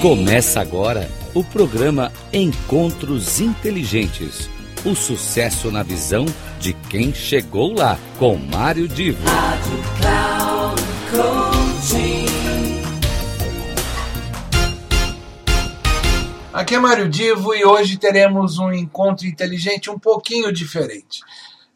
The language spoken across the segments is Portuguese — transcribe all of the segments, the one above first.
Começa agora o programa Encontros Inteligentes. O sucesso na visão de quem chegou lá, com Mário Divo. Rádio Cloud Aqui é Mário Divo e hoje teremos um encontro inteligente um pouquinho diferente.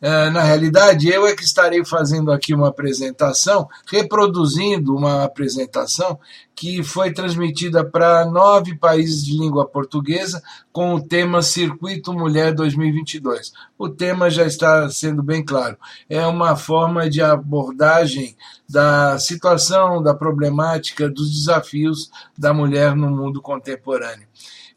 É, na realidade, eu é que estarei fazendo aqui uma apresentação, reproduzindo uma apresentação que foi transmitida para nove países de língua portuguesa com o tema Circuito Mulher 2022. O tema já está sendo bem claro. É uma forma de abordagem da situação, da problemática, dos desafios da mulher no mundo contemporâneo.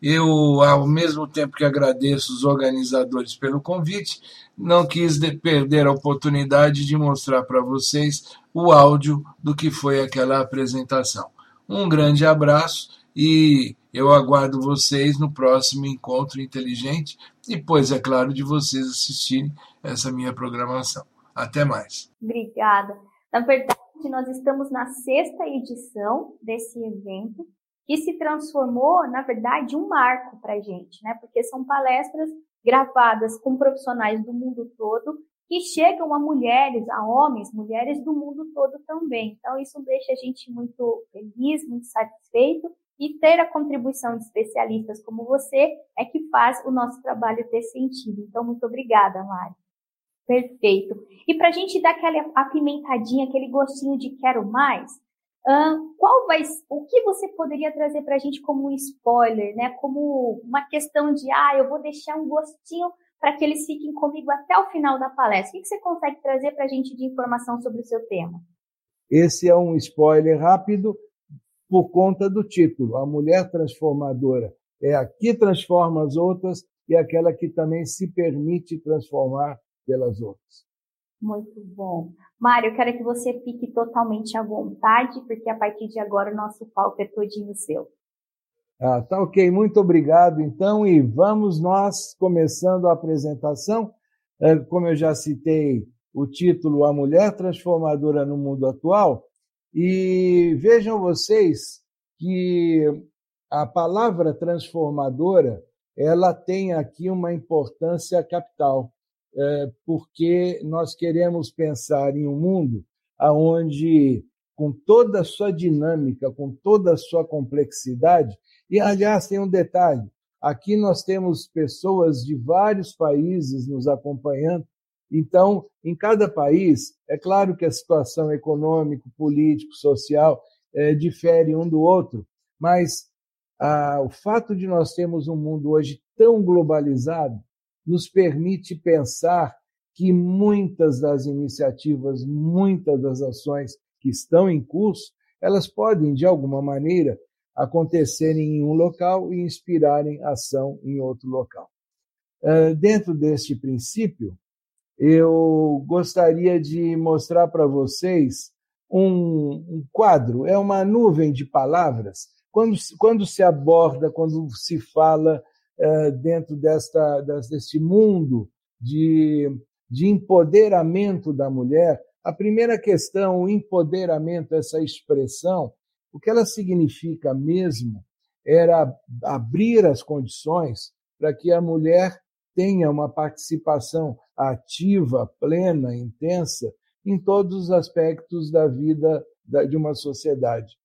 Eu, ao mesmo tempo que agradeço os organizadores pelo convite, não quis perder a oportunidade de mostrar para vocês o áudio do que foi aquela apresentação. Um grande abraço e eu aguardo vocês no próximo encontro inteligente, depois, é claro, de vocês assistirem essa minha programação. Até mais. Obrigada. Na verdade, nós estamos na sexta edição desse evento, que se transformou, na verdade, um marco para a gente, né? Porque são palestras gravadas com profissionais do mundo todo que chegam a mulheres, a homens, mulheres do mundo todo também. Então, isso deixa a gente muito feliz, muito satisfeito e ter a contribuição de especialistas como você é que faz o nosso trabalho ter sentido. Então, muito obrigada, Mari. Perfeito. E para a gente dar aquela apimentadinha, aquele gostinho de quero mais, Qual vai, o que você poderia trazer para a gente como um spoiler, né? Como uma questão de, ah, eu vou deixar um gostinho para que eles fiquem comigo até o final da palestra. O que você consegue trazer para a gente de informação sobre o seu tema? Esse é um spoiler rápido por conta do título. A mulher transformadora é a que transforma as outras e aquela que também se permite transformar pelas outras. Muito bom. Mário, quero que você fique totalmente à vontade, porque a partir de agora o nosso palco é todinho seu. Ah, tá ok, muito obrigado então, e vamos nós começando a apresentação. É, como eu já citei o título A Mulher Transformadora no Mundo Atual, e vejam vocês que a palavra transformadora ela tem aqui uma importância capital porque nós queremos pensar em um mundo onde, com toda a sua dinâmica, com toda a sua complexidade, e aliás, tem um detalhe: aqui nós temos pessoas de vários países nos acompanhando. Então, em cada país, é claro que a situação econômico, político, social é, difere um do outro, mas ah, o fato de nós termos um mundo hoje tão globalizado nos permite pensar que muitas das iniciativas, muitas das ações que estão em curso, elas podem, de alguma maneira, acontecerem em um local e inspirarem ação em outro local. Dentro deste princípio, eu gostaria de mostrar para vocês um, quadro, é uma nuvem de palavras. Quando, quando se aborda, quando se fala dentro desta, deste mundo de, de empoderamento da mulher, a primeira questão, o empoderamento, essa expressão, o que ela significa mesmo era abrir as condições para que a mulher tenha uma participação ativa, plena, intensa em todos os aspectos da vida de uma sociedade.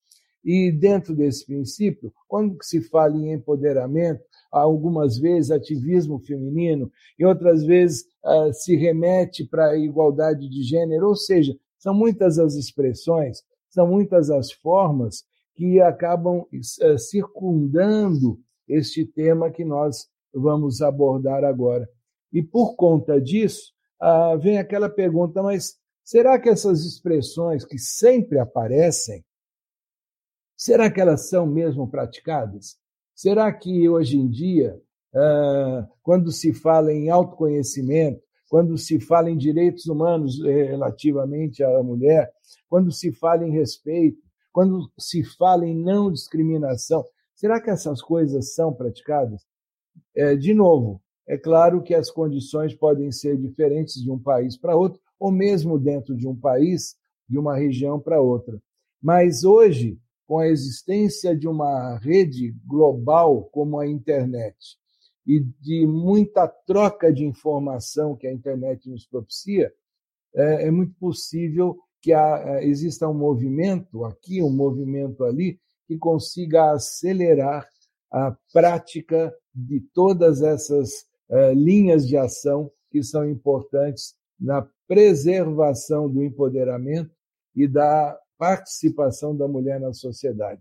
E dentro desse princípio, quando se fala em empoderamento, algumas vezes ativismo feminino, e outras vezes uh, se remete para a igualdade de gênero, ou seja, são muitas as expressões, são muitas as formas que acabam uh, circundando este tema que nós vamos abordar agora. E por conta disso, uh, vem aquela pergunta, mas será que essas expressões que sempre aparecem, será que elas são mesmo praticadas? Será que hoje em dia, quando se fala em autoconhecimento, quando se fala em direitos humanos eh, relativamente à mulher, quando se fala em respeito, quando se fala em não discriminação, será que essas coisas são praticadas? É, de novo, é claro que as condições podem ser diferentes de um país para outro, ou mesmo dentro de um país, de uma região para outra. Mas hoje com a existência de uma rede global como a internet e de muita troca de informação que a internet nos propicia, é, é muito possível que exista um movimento aqui, um movimento ali, que consiga acelerar a prática de todas essas uh, linhas de ação que são importantes na preservação do empoderamento e da participação da mulher na sociedade.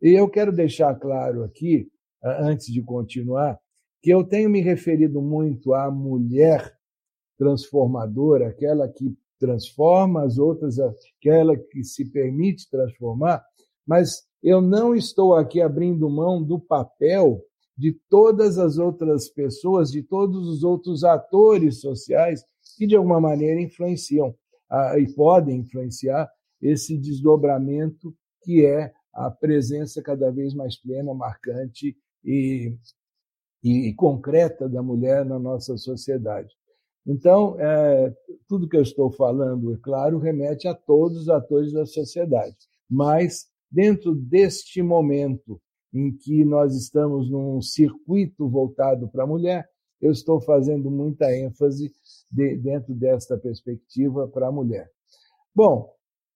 E eu quero deixar claro aqui, antes de continuar, que eu tenho me referido muito à mulher transformadora, aquela que transforma as outras, aquela que se permite transformar, mas eu não estou aqui abrindo mão do papel de todas as outras pessoas, de todos os outros atores sociais que, de alguma maneira, influenciam ah, e podem influenciar esse desdobramento que é a presença cada vez mais plena, marcante e, e concreta da mulher na nossa sociedade. Então, é, tudo que eu estou falando, é claro, remete a todos os atores da sociedade, mas dentro deste momento em que nós estamos num circuito voltado para a mulher, eu estou fazendo muita ênfase de, dentro desta perspectiva para a mulher. Bom,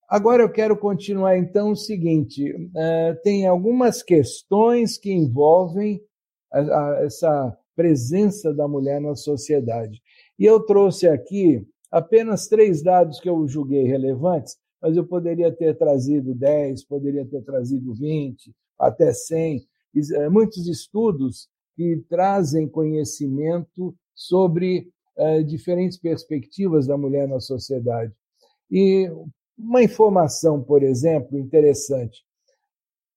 agora eu quero continuar então o seguinte: uh, tem algumas questões que envolvem a, a, essa presença da mulher na sociedade. E eu trouxe aqui apenas três dados que eu julguei relevantes mas eu poderia ter trazido 10, poderia ter trazido 20, até 100. Eh, muitos estudos que trazem conhecimento sobre eh, diferentes perspectivas da mulher na sociedade. E uma informação, por exemplo, interessante: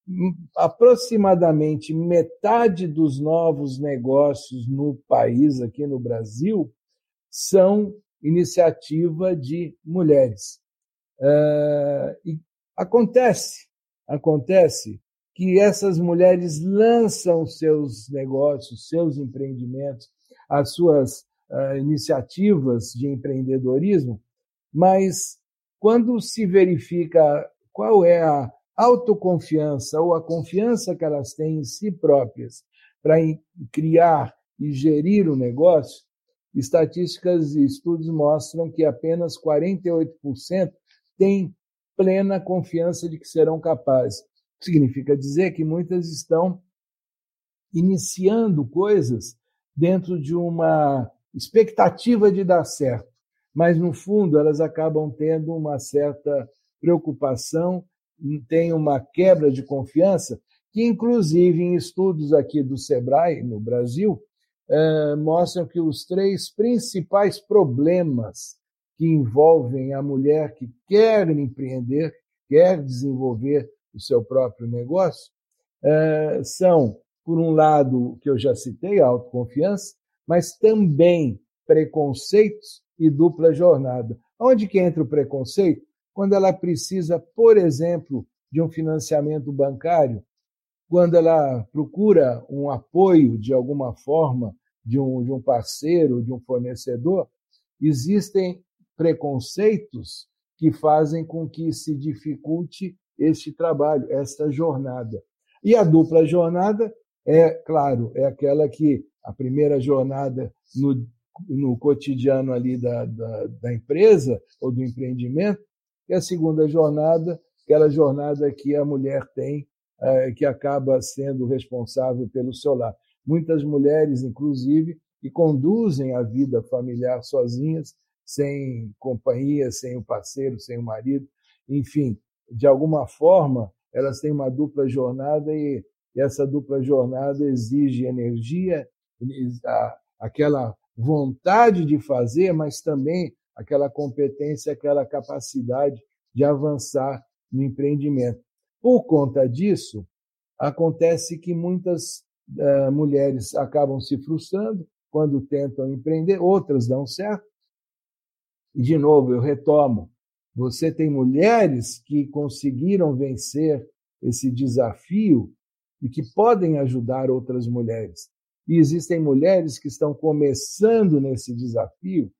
hum, aproximadamente metade dos novos negócios no país, aqui no Brasil, são iniciativa de mulheres. Uh, e acontece, acontece que essas mulheres lançam seus negócios, seus empreendimentos, as suas uh, iniciativas de empreendedorismo, mas quando se verifica qual é a autoconfiança ou a confiança que elas têm em si próprias para criar e gerir o negócio, estatísticas e estudos mostram que apenas 48% têm plena confiança de que serão capazes. Significa dizer que muitas estão iniciando coisas dentro de uma expectativa de dar certo, mas no fundo elas acabam tendo uma certa preocupação, tem uma quebra de confiança, que inclusive em estudos aqui do Sebrae no Brasil eh, mostram que os três principais problemas que envolvem a mulher que quer empreender, quer desenvolver o seu próprio negócio, é, são, por um lado, o que eu já citei, a autoconfiança, mas também preconceitos e dupla jornada. Onde que entra o preconceito? Quando ela precisa, por exemplo, de um financiamento bancário, quando ela procura um apoio de alguma forma de um, de um parceiro, de um fornecedor, existem preconceitos que fazem com que se dificulte este trabalho, esta jornada. E a dupla jornada é, claro, é aquela que a primeira jornada no, no cotidiano ali da, da, da empresa ou do empreendimento, e a segunda jornada, aquela jornada que a mulher tem, é, que acaba sendo responsável pelo seu lar. Muitas mulheres, inclusive, que conduzem a vida familiar sozinhas, sem companhia, sem o parceiro, sem o marido, enfim, de alguma forma elas têm uma dupla jornada e essa dupla jornada exige energia, aquela vontade de fazer, mas também aquela competência, aquela capacidade de avançar no empreendimento. Por conta disso, acontece que muitas uh, mulheres acabam se frustrando quando tentam empreender, outras dão certo, e, de novo, eu retomo: você tem mulheres que conseguiram vencer esse desafio e que podem ajudar outras mulheres. E existem mulheres que estão começando nesse desafio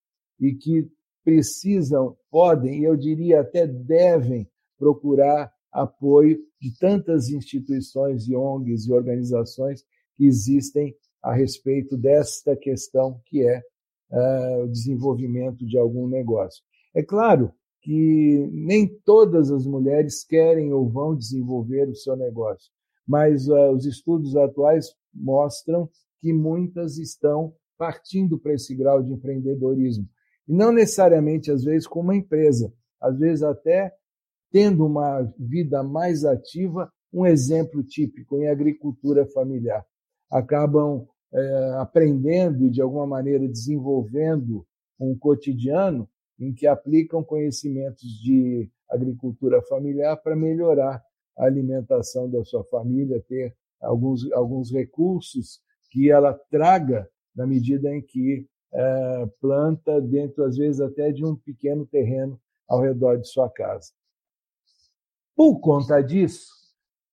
e que precisam, podem, e eu diria até devem, procurar apoio de tantas instituições e ONGs e organizações que existem a respeito desta questão que é uh, o desenvolvimento de algum negócio. É claro que nem todas as mulheres querem ou vão desenvolver o seu negócio, mas uh, os estudos atuais mostram que muitas estão partindo para esse grau de empreendedorismo. E não necessariamente, às vezes, com uma empresa, às vezes até tendo uma vida mais ativa, um exemplo típico em agricultura familiar. Acabam é, aprendendo e, de alguma maneira, desenvolvendo um cotidiano em que aplicam conhecimentos de agricultura familiar para melhorar a alimentação da sua família, ter alguns, alguns recursos que ela traga na medida em que é, planta dentro, às vezes, até de um pequeno terreno ao redor de sua casa. Por conta disso,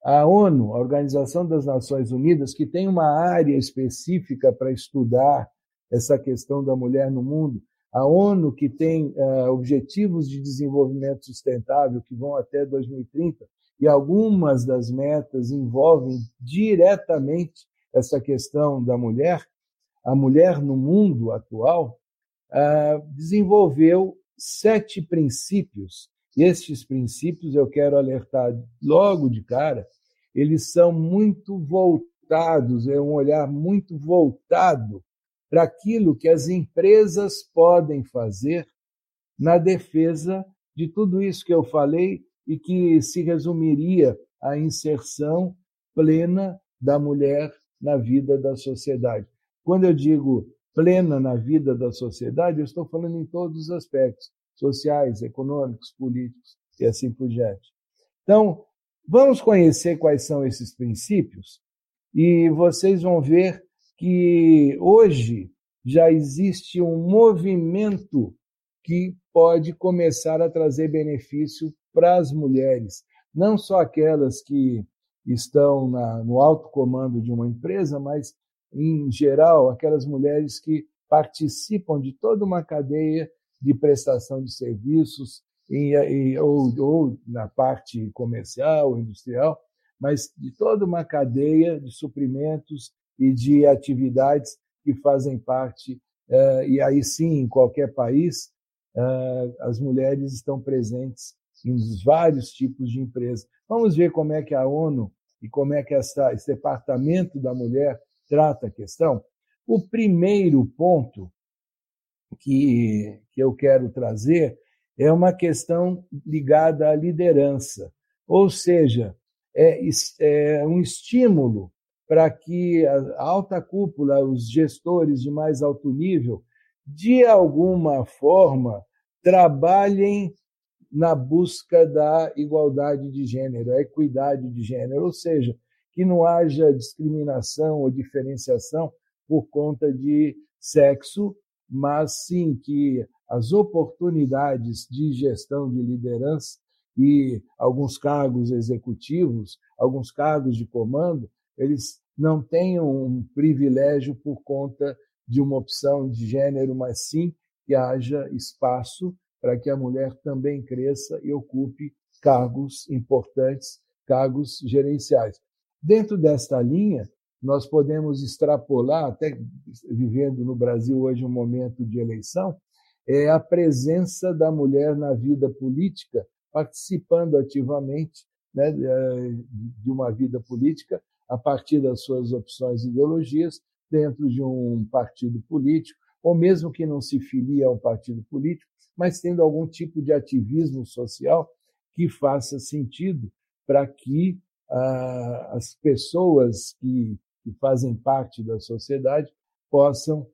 a ONU, a Organização das Nações Unidas, que tem uma área específica para estudar essa questão da mulher no mundo, a ONU, que tem uh, objetivos de desenvolvimento sustentável que vão até 2030, e algumas das metas envolvem diretamente essa questão da mulher, a mulher no mundo atual, uh, desenvolveu sete princípios. E estes princípios, eu quero alertar logo de cara, eles são muito voltados, é um olhar muito voltado para aquilo que as empresas podem fazer na defesa de tudo isso que eu falei e que se resumiria à inserção plena da mulher na vida da sociedade. Quando eu digo plena na vida da sociedade, eu estou falando em todos os aspectos sociais, econômicos, políticos e assim por diante. Então, vamos conhecer quais são esses princípios e vocês vão ver que hoje já existe um movimento que pode começar a trazer benefício para as mulheres, não só aquelas que estão na, no alto comando de uma empresa, mas em geral, aquelas mulheres que participam de toda uma cadeia de prestação de serviços, em, em, ou, ou na parte comercial, industrial, mas de toda uma cadeia de suprimentos e de atividades que fazem parte, uh, e aí sim, em qualquer país, uh, as mulheres estão presentes em vários tipos de empresas. Vamos ver como é que a ONU e como é que essa, esse departamento da mulher trata a questão, o primeiro ponto que, que eu quero trazer é uma questão ligada à liderança, ou seja, é, é um estímulo para que a alta cúpula, os gestores de mais alto nível, de alguma forma, trabalhem na busca da igualdade de gênero, a equidade de gênero, ou seja, que não haja discriminação ou diferenciação por conta de sexo, mas sim que as oportunidades de gestão de liderança e alguns cargos executivos, alguns cargos de comando, eles não tenham um privilégio por conta de uma opção de gênero, mas sim que haja espaço para que a mulher também cresça e ocupe cargos importantes, cargos gerenciais. Dentro desta linha, nós podemos extrapolar, até vivendo no Brasil hoje um momento de eleição, é a presença da mulher na vida política, participando ativamente né, de uma vida política a partir das suas opções e ideologias dentro de um partido político, ou mesmo que não se filie a um partido político, mas tendo algum tipo de ativismo social que faça sentido para que as pessoas que, que fazem parte da sociedade possam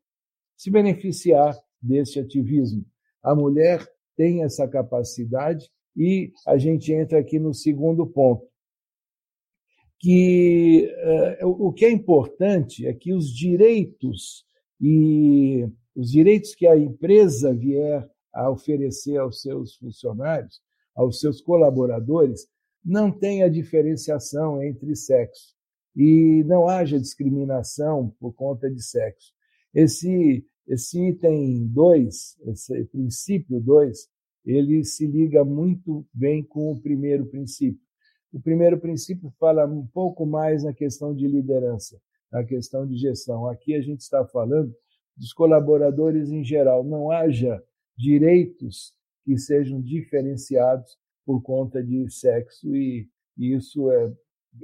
se beneficiar desse ativismo. A mulher tem essa capacidade e a gente entra aqui no segundo ponto, que uh, o que é importante é que os direitos e os direitos que a empresa vier a oferecer aos seus funcionários, aos seus colaboradores, não tenha diferenciação entre sexo e não haja discriminação por conta de sexo. Esse, esse item 2, esse princípio 2, ele se liga muito bem com o primeiro princípio, O primeiro princípio fala um pouco mais na questão de liderança, na questão de gestão. Aqui a gente está falando dos colaboradores em geral. Não haja direitos que sejam diferenciados por conta de sexo, e isso é,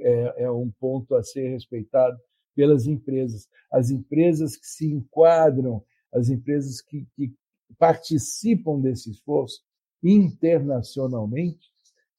é, é um ponto a ser respeitado pelas empresas. As empresas que se enquadram, as empresas que, que participam desse esforço internacionalmente,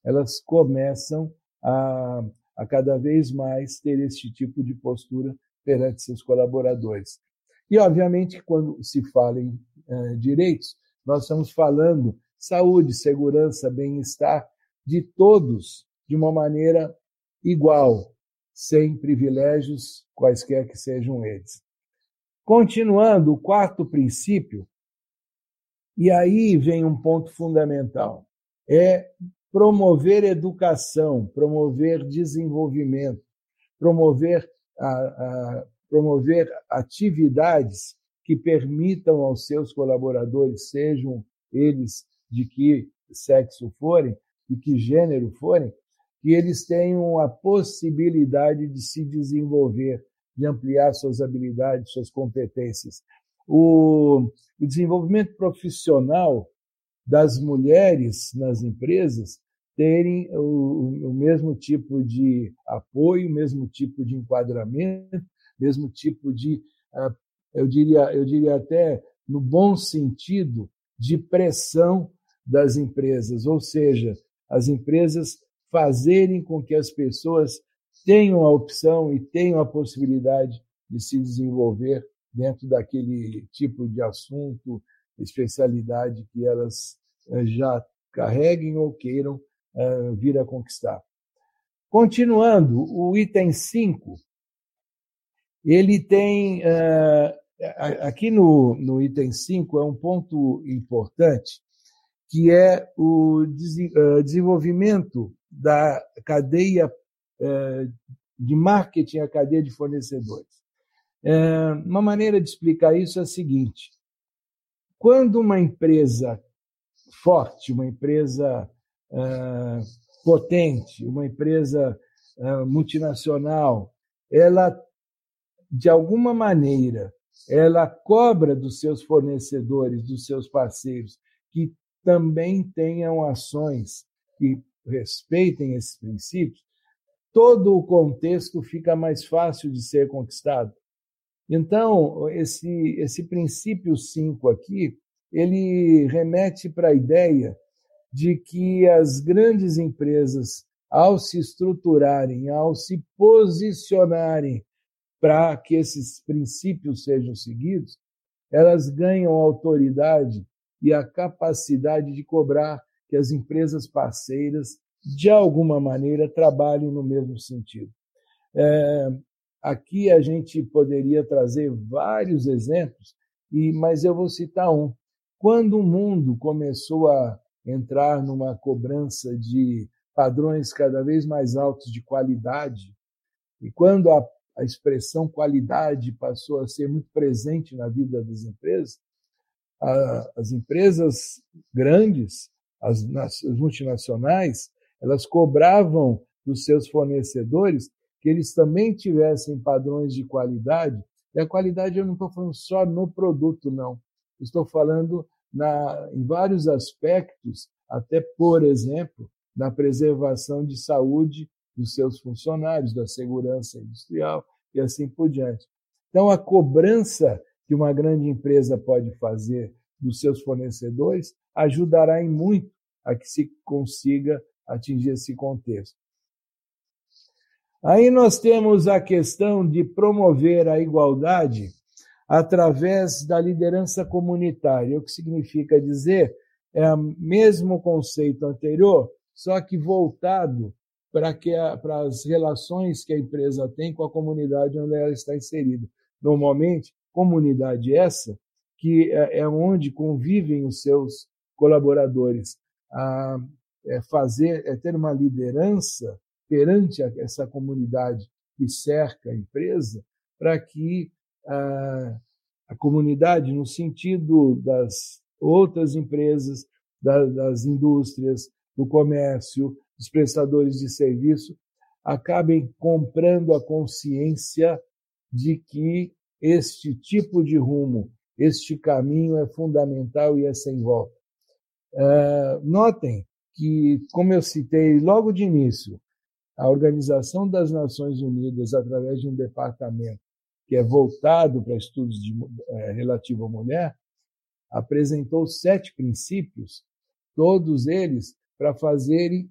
elas começam a, a cada vez mais ter esse tipo de postura perante seus colaboradores. E, obviamente, quando se fala em eh, direitos, nós estamos falando saúde, segurança, bem-estar de todos de uma maneira igual, sem privilégios, quaisquer que sejam eles. Continuando, o quarto princípio, e aí vem um ponto fundamental, é promover educação, promover desenvolvimento, promover, a, a, promover atividades que permitam aos seus colaboradores, sejam eles de que sexo forem, de que gênero forem, que eles tenham a possibilidade de se desenvolver, de ampliar suas habilidades, suas competências. O, desenvolvimento profissional das mulheres nas empresas terem o, o, mesmo tipo de apoio, o mesmo tipo de enquadramento, mesmo tipo de, ah, eu diria, eu diria até no bom sentido, de pressão das empresas, ou seja, as empresas fazerem com que as pessoas tenham a opção e tenham a possibilidade de se desenvolver dentro daquele tipo de assunto, especialidade que elas eh, já carreguem ou queiram uh, vir a conquistar. Continuando, o item 5, ele tem, uh, aqui no, no item 5 é um ponto importante, que é o desenvolvimento da cadeia de marketing, a cadeia de fornecedores. Uma maneira de explicar isso é a seguinte: quando uma empresa forte, uma empresa potente, uma empresa multinacional, ela, de alguma maneira, ela cobra dos seus fornecedores, dos seus parceiros, que também tenham ações que respeitem esses princípios, todo o contexto fica mais fácil de ser conquistado. Então, esse, esse princípio 5 aqui, ele remete para a ideia de que as grandes empresas, ao se estruturarem, ao se posicionarem para que esses princípios sejam seguidos, elas ganham autoridade e a capacidade de cobrar que as empresas parceiras, de alguma maneira, trabalhem no mesmo sentido. É, aqui a gente poderia trazer vários exemplos, e, mas eu vou citar um. Quando o mundo começou a entrar numa cobrança de padrões cada vez mais altos de qualidade, e quando a, a expressão qualidade passou a ser muito presente na vida das empresas, a, as empresas grandes, as, as multinacionais, elas cobravam dos seus fornecedores que eles também tivessem padrões de qualidade. E a qualidade eu não estou falando só no produto, não. Estou falando na, em vários aspectos, até, por exemplo, na preservação de saúde dos seus funcionários, da segurança industrial e assim por diante. Então, a cobrança que uma grande empresa pode fazer dos seus fornecedores ajudará em muito a que se consiga atingir esse contexto. Aí nós temos a questão de promover a igualdade através da liderança comunitária, o que significa dizer é o mesmo conceito anterior, só que voltado para, que para as relações que a empresa tem com a comunidade onde ela está inserida. Normalmente, comunidade essa que é, é onde convivem os seus colaboradores. A, é fazer, é ter uma liderança perante essa comunidade que cerca a empresa, para que a, a comunidade, no sentido das outras empresas, da, das indústrias, do comércio, os prestadores de serviço acabem comprando a consciência de que este tipo de rumo, este caminho é fundamental e é sem volta. Uh, notem que, como eu citei logo de início, a Organização das Nações Unidas, através de um departamento que é voltado para estudos de, é, relativo à mulher, apresentou sete princípios, todos eles para fazerem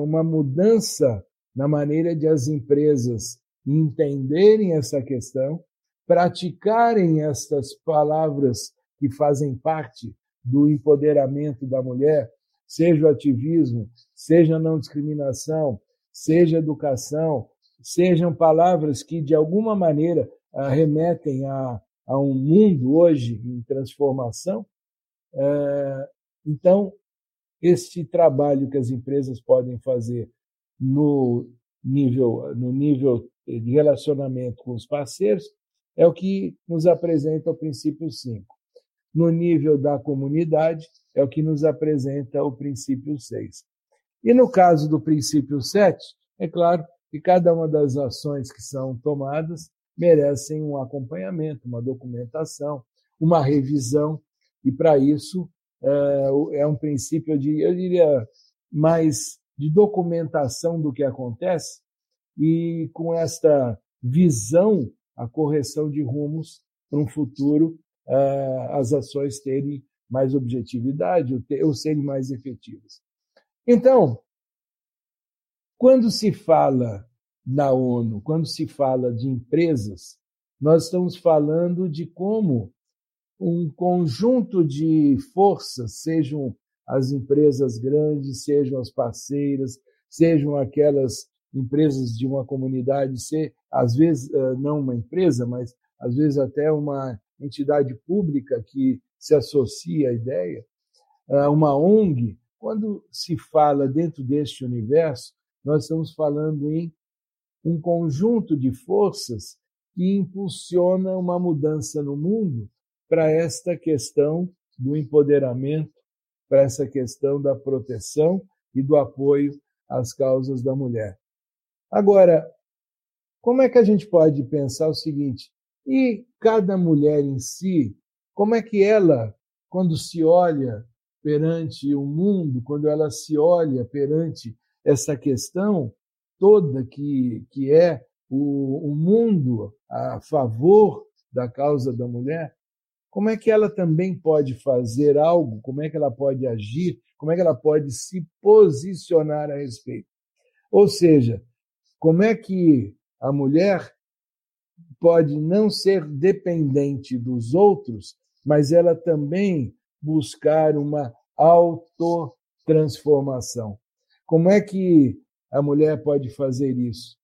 uma mudança na maneira de as empresas entenderem essa questão, praticarem estas palavras que fazem parte do empoderamento da mulher, seja o ativismo, seja a não discriminação, seja educação, sejam palavras que de alguma maneira remetem a, a um mundo hoje em transformação. É, então, este trabalho que as empresas podem fazer no nível, no nível de relacionamento com os parceiros é o que nos apresenta o princípio 5. No nível da comunidade, é o que nos apresenta o princípio 6. E no caso do princípio 7, é claro que cada uma das ações que são tomadas merecem um acompanhamento, uma documentação, uma revisão, e para isso é, é um princípio de, eu diria, mais de documentação do que acontece e com esta visão, a correção de rumos para um futuro, é, as ações terem mais objetividade ou serem mais efetivas. Então, quando se fala na ONU, quando se fala de empresas, nós estamos falando de como um conjunto de forças, sejam as empresas grandes, sejam as parceiras, sejam aquelas empresas de uma comunidade, ser às vezes eh, não uma empresa, mas às vezes até uma entidade pública que se associa à ideia, eh, uma ONG, quando se fala dentro deste universo, nós estamos falando em um conjunto de forças que impulsiona uma mudança no mundo para esta questão do empoderamento, para essa questão da proteção e do apoio às causas da mulher. Agora, como é que a gente pode pensar o seguinte? E cada mulher em si, como é que ela, quando se olha perante o mundo, quando ela se olha perante essa questão, toda que, que é o, o mundo a favor da causa da mulher, como é que ela também pode fazer algo, como é que ela pode agir, como é que ela pode se posicionar a respeito. Ou seja, como é que a mulher pode não ser dependente dos outros, mas ela também buscar uma autotransformação. Como é que a mulher pode fazer isso.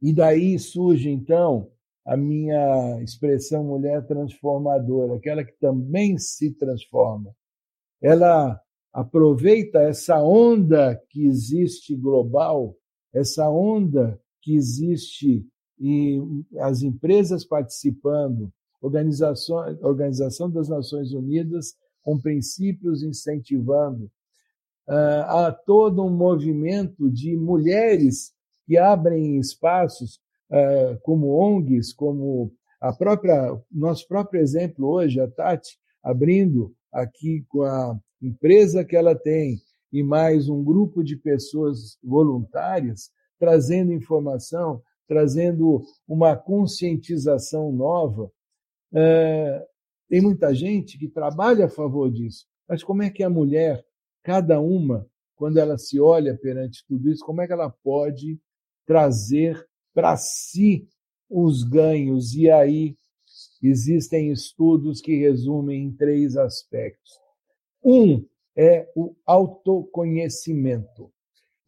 E daí surge, então, a minha expressão mulher transformadora, aquela que também se transforma. Ela aproveita essa onda que existe global, essa onda que existe e as empresas participando, organização, Organização das Nações Unidas com princípios incentivando, há todo um movimento de mulheres que abrem espaços como ONGs, como a própria nosso próprio exemplo hoje, a Tati abrindo aqui com a empresa que ela tem e mais um grupo de pessoas voluntárias trazendo informação, trazendo uma conscientização nova. tem muita gente que trabalha a favor disso, mas como é que a mulher cada uma, quando ela se olha perante tudo isso, como é que ela pode trazer para si os ganhos? E aí existem estudos que resumem em três aspectos. Um é o autoconhecimento.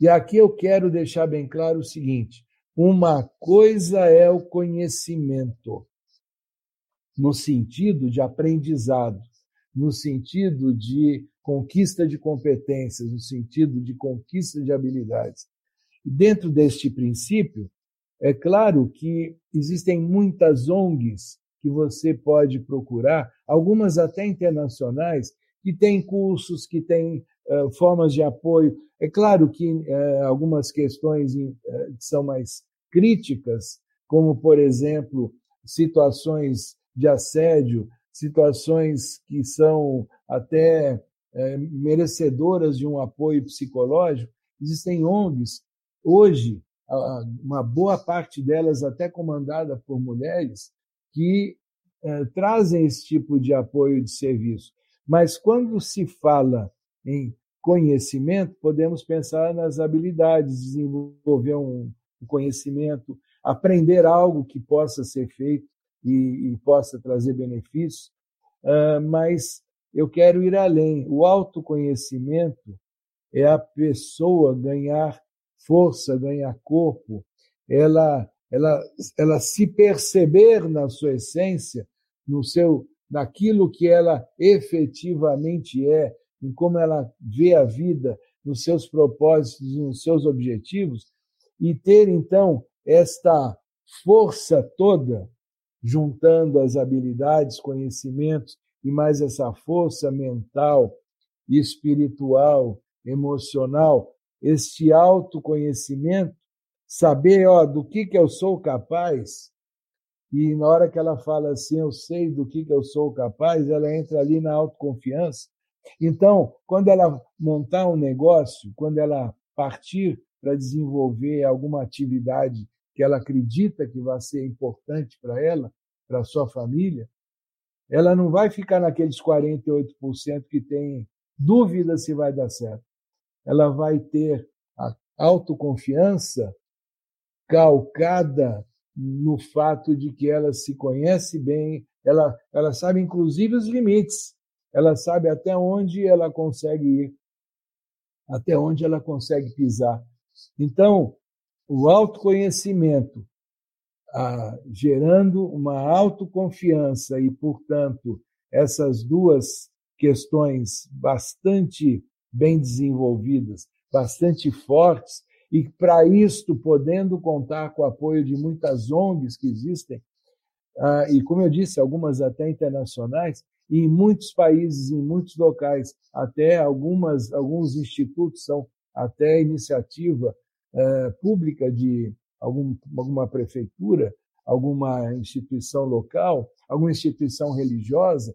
E aqui eu quero deixar bem claro o seguinte: uma coisa é o conhecimento, no sentido de aprendizado, no sentido de conquista de competências, no sentido de conquista de habilidades. Dentro deste princípio, é claro que existem muitas ONGs que você pode procurar, algumas até internacionais, que têm cursos, que têm formas de apoio. É claro que algumas questões que são mais críticas, como, por exemplo, situações de assédio, situações que são até merecedoras de um apoio psicológico, existem ONGs, hoje, uma boa parte delas até comandada por mulheres, que trazem esse tipo de apoio de serviço. Mas quando se fala em conhecimento, podemos pensar nas habilidades, desenvolver um conhecimento, aprender algo que possa ser feito e, e possa trazer benefícios. Uh, mas eu quero ir além. O autoconhecimento é a pessoa ganhar força, ganhar corpo, ela, ela, ela se perceber na sua essência, no seu naquilo que ela efetivamente é, em como ela vê a vida, nos seus propósitos, nos seus objetivos, e ter então esta força toda, juntando as habilidades, conhecimentos e mais essa força mental, espiritual, emocional, este autoconhecimento, saber ó, do que, que eu sou capaz, e na hora que ela fala assim, eu sei do que, que eu sou capaz, ela entra ali na autoconfiança. Então, quando ela montar um negócio, quando ela partir para desenvolver alguma atividade que ela acredita que vai ser importante para ela, para sua família, ela não vai ficar naqueles 48% que tem dúvida se vai dar certo. Ela vai ter a autoconfiança calcada no fato de que ela se conhece bem, ela, ela sabe inclusive os limites, ela sabe até onde ela consegue ir, até onde ela consegue pisar. Então, o autoconhecimento, ah, gerando uma autoconfiança e, portanto, essas duas questões bastante bem desenvolvidas, bastante fortes, e para isto podendo contar com o apoio de muitas ONGs que existem, ah, e como eu disse, algumas até internacionais, e em muitos países, em muitos locais, até algumas, alguns institutos são até iniciativa eh, pública de algum, alguma prefeitura, alguma instituição local, alguma instituição religiosa,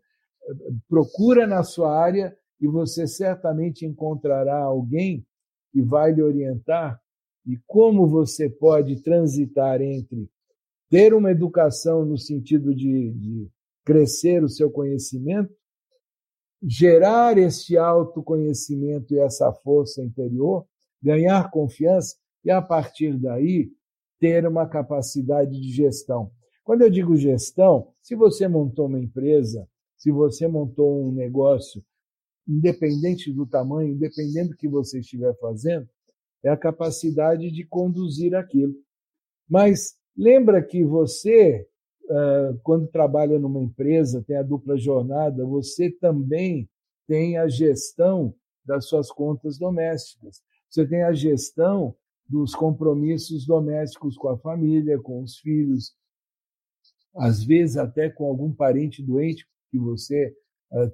eh, procura na sua área e você certamente encontrará alguém que vai lhe orientar e como você pode transitar entre ter uma educação no sentido de, de crescer o seu conhecimento, gerar esse autoconhecimento e essa força interior, ganhar confiança e, a partir daí, ter uma capacidade de gestão. Quando eu digo gestão, se você montou uma empresa, se você montou um negócio, independente do tamanho, independente do que você estiver fazendo, é a capacidade de conduzir aquilo. Mas lembra que você, quando trabalha numa empresa, tem a dupla jornada, você também tem a gestão das suas contas domésticas. Você tem a gestão dos compromissos domésticos com a família, com os filhos, às vezes até com algum parente doente que você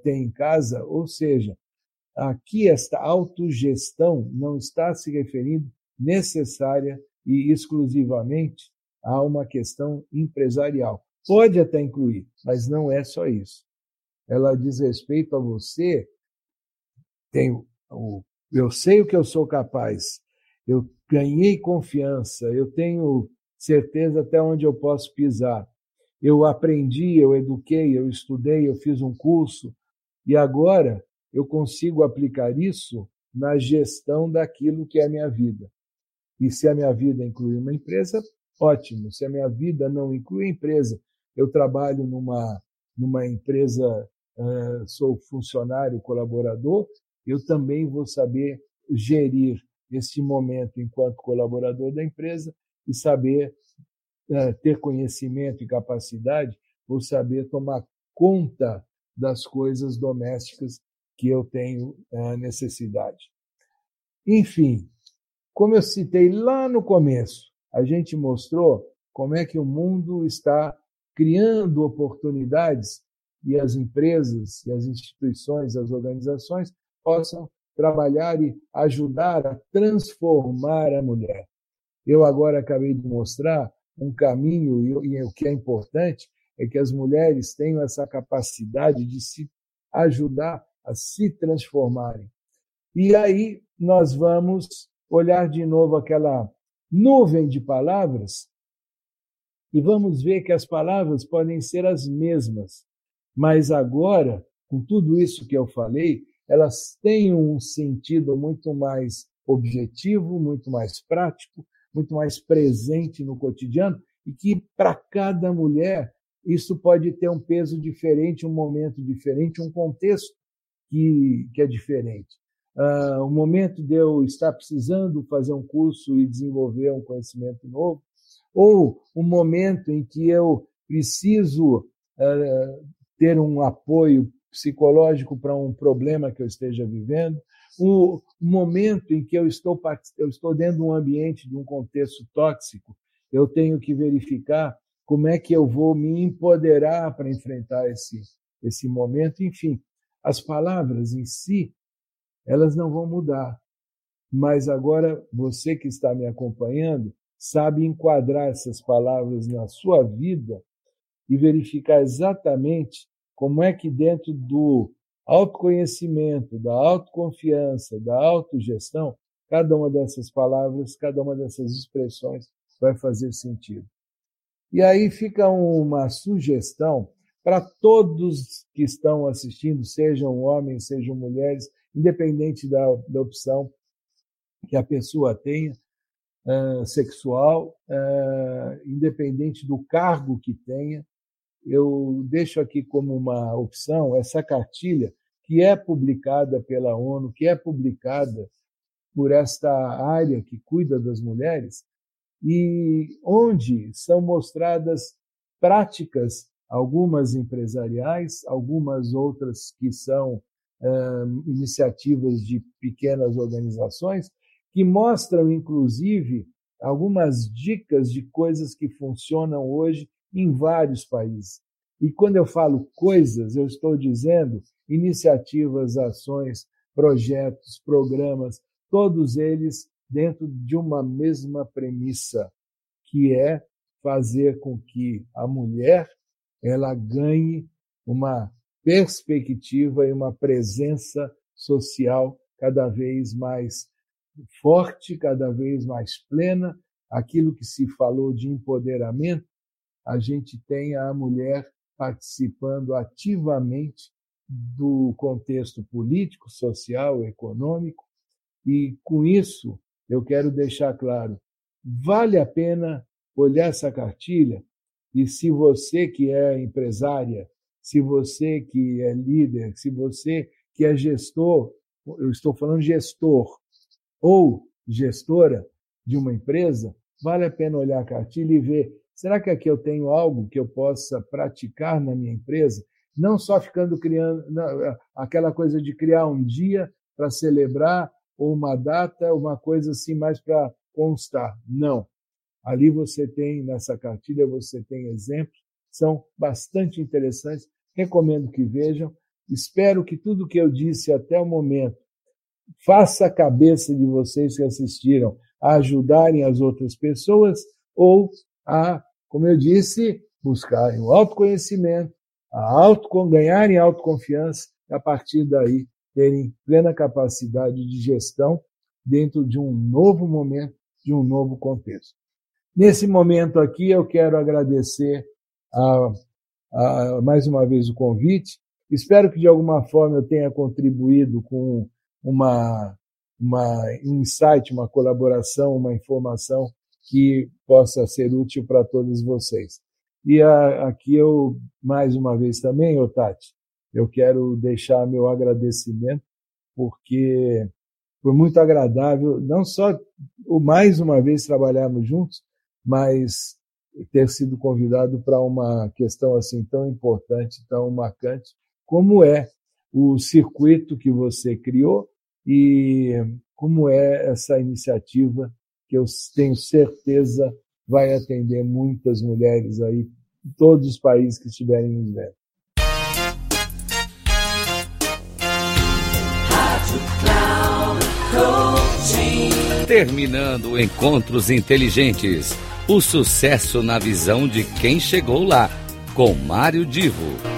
tem em casa, ou seja, Aqui, esta autogestão não está se referindo necessária e exclusivamente a uma questão empresarial. Pode até incluir, mas não é só isso. Ela diz respeito a você. Tenho, eu sei o que eu sou capaz. Eu ganhei confiança. Eu tenho certeza até onde eu posso pisar. Eu aprendi, eu eduquei, eu estudei, eu fiz um curso e agora eu consigo aplicar isso na gestão daquilo que é a minha vida. E se a minha vida inclui uma empresa, ótimo. Se a minha vida não inclui empresa, eu trabalho numa, numa empresa, sou funcionário, colaborador, eu também vou saber gerir esse momento enquanto colaborador da empresa e saber ter conhecimento e capacidade, vou saber tomar conta das coisas domésticas que eu tenho é, necessidade. Enfim, como eu citei lá no começo, a gente mostrou como é que o mundo está criando oportunidades e as empresas, e as instituições, as organizações possam trabalhar e ajudar a transformar a mulher. Eu agora acabei de mostrar um caminho, e o que é importante é que as mulheres tenham essa capacidade de se ajudar a se transformarem. E aí nós vamos olhar de novo aquela nuvem de palavras e vamos ver que as palavras podem ser as mesmas, mas agora, com tudo isso que eu falei, elas têm um sentido muito mais objetivo, muito mais prático, muito mais presente no cotidiano e que para cada mulher isso pode ter um peso diferente, um momento diferente, um contexto que, que é diferente. Uh, o momento de eu estar precisando fazer um curso e desenvolver um conhecimento novo, ou o momento em que eu preciso uh, ter um apoio psicológico para um problema que eu esteja vivendo, o momento em que eu estou, eu estou dentro de um ambiente, de um contexto tóxico, eu tenho que verificar como é que eu vou me empoderar para enfrentar esse, esse momento. Enfim, as palavras em si, elas não vão mudar. Mas agora, você que está me acompanhando, sabe enquadrar essas palavras na sua vida e verificar exatamente como é que dentro do autoconhecimento, da autoconfiança, da autogestão, cada uma dessas palavras, cada uma dessas expressões vai fazer sentido. E aí fica uma sugestão para todos que estão assistindo, sejam homens, sejam mulheres, independente da, da opção que a pessoa tenha, uh, sexual, uh, independente do cargo que tenha, eu deixo aqui como uma opção essa cartilha que é publicada pela ONU, que é publicada por esta área que cuida das mulheres, e onde são mostradas práticas, algumas empresariais, algumas outras que são iniciativas de pequenas organizações, que mostram, inclusive, algumas dicas de coisas que funcionam hoje em vários países. E quando eu falo coisas, eu estou dizendo iniciativas, ações, projetos, programas, todos eles dentro de uma mesma premissa, que é fazer com que a mulher ela ganhe uma perspectiva e uma presença social cada vez mais forte, cada vez mais plena. Aquilo que se falou de empoderamento, a gente tem a mulher participando ativamente do contexto político, social, econômico, e com isso eu quero deixar claro: vale a pena olhar essa cartilha e se você que é empresária, se você que é líder, se você que é gestor, eu estou falando gestor ou gestora de uma empresa, vale a pena olhar a cartilha e ver Será que aqui eu tenho algo que eu possa praticar na minha empresa? Não só ficando criando não, aquela coisa de criar um dia para celebrar ou uma data, uma coisa assim mais para constar. Não. Ali você tem, nessa cartilha, você tem exemplos, são bastante interessantes. Recomendo que vejam. Espero que tudo que eu disse até o momento faça a cabeça de vocês que assistiram a ajudarem as outras pessoas ou a como eu disse, buscarem o autoconhecimento, a auto, ganharem autoconfiança e, a partir daí, terem plena capacidade de gestão dentro de um novo momento, de um novo contexto. Nesse momento aqui, eu quero agradecer a, a, mais uma vez o convite. Espero que, de alguma forma, eu tenha contribuído com uma, uma insight, uma colaboração, uma informação que possa ser útil para todos vocês. E a, aqui eu, mais uma vez também, Otati, eu quero deixar meu agradecimento, porque foi muito agradável, não só o mais uma vez trabalharmos juntos, mas ter sido convidado para uma questão assim tão importante, tão marcante, como é o circuito que você criou e como é essa iniciativa que eu tenho certeza vai atender muitas mulheres aí em todos os países que estiverem nos vendo. Terminando Encontros Inteligentes. O sucesso na visão de quem chegou lá. Com Mário Divo.